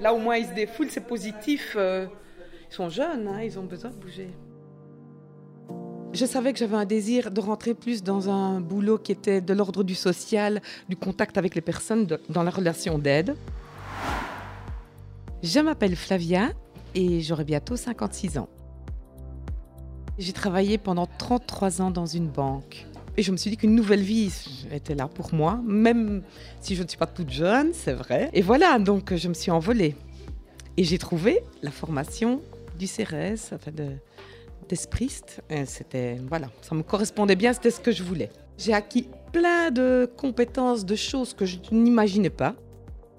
Là, au moins, ils se défoulent, c'est positif. euh, Ils sont jeunes, hein, ils ont besoin de bouger. Je savais que j'avais un désir de rentrer plus dans un boulot qui était de l'ordre du social, du contact avec les personnes, dans la relation d'aide. Je m'appelle Flavia et j'aurai bientôt 56 ans. J'ai travaillé pendant 33 ans dans une banque. Et je me suis dit qu'une nouvelle vie était là pour moi, même si je ne suis pas toute jeune, c'est vrai. Et voilà, donc je me suis envolée. Et j'ai trouvé la formation du CRS, enfin de, d'espriste. C'était, voilà, ça me correspondait bien, c'était ce que je voulais. J'ai acquis plein de compétences, de choses que je n'imaginais pas.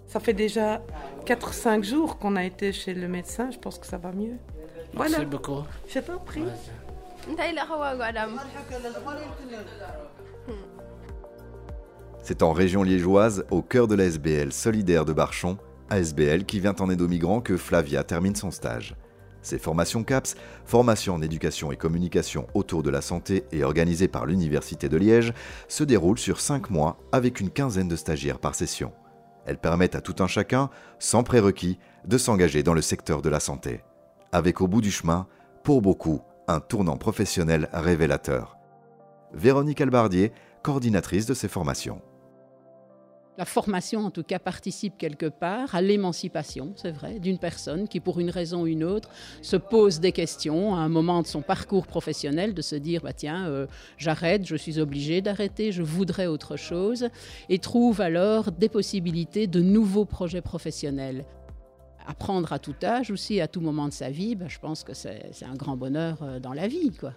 Ça fait déjà 4-5 jours qu'on a été chez le médecin, je pense que ça va mieux. Voilà. Merci beaucoup. Je t'en prie. Ouais. C'est en région liégeoise, au cœur de la SBL solidaire de Barchon, ASBL qui vient en aide aux migrants que Flavia termine son stage. Ces formations CAPS, formations en éducation et communication autour de la santé et organisées par l'Université de Liège, se déroulent sur 5 mois avec une quinzaine de stagiaires par session. Elles permettent à tout un chacun, sans prérequis, de s'engager dans le secteur de la santé. Avec au bout du chemin, pour beaucoup, un tournant professionnel révélateur. Véronique Albardier, coordinatrice de ces formations. La formation, en tout cas, participe quelque part à l'émancipation, c'est vrai, d'une personne qui, pour une raison ou une autre, se pose des questions à un moment de son parcours professionnel, de se dire, bah, tiens, euh, j'arrête, je suis obligé d'arrêter, je voudrais autre chose, et trouve alors des possibilités de nouveaux projets professionnels. Apprendre à tout âge aussi, à tout moment de sa vie, bah, je pense que c'est un grand bonheur euh, dans la vie. quoi.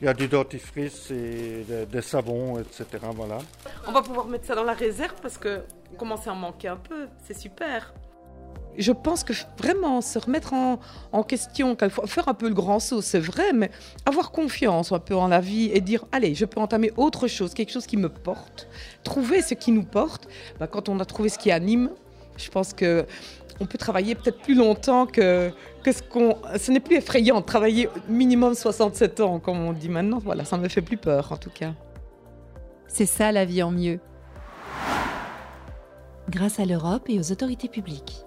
Il y a du dentifrice et de- des savons, etc. Voilà. On va pouvoir mettre ça dans la réserve parce que commence à en manquer un peu. C'est super. Je pense que vraiment se remettre en, question, faire un peu le grand saut, c'est vrai, mais avoir confiance un peu en la vie et dire allez, je peux entamer autre chose, quelque chose qui me porte, trouver ce qui nous porte. Ben, quand on a trouvé ce qui anime, je pense que on peut travailler peut-être plus longtemps que, que ce qu'on. Ce n'est plus effrayant de travailler minimum 67 ans, comme on dit maintenant. Voilà, ça ne me fait plus peur en tout cas. C'est ça la vie en mieux. Grâce à l'Europe et aux autorités publiques.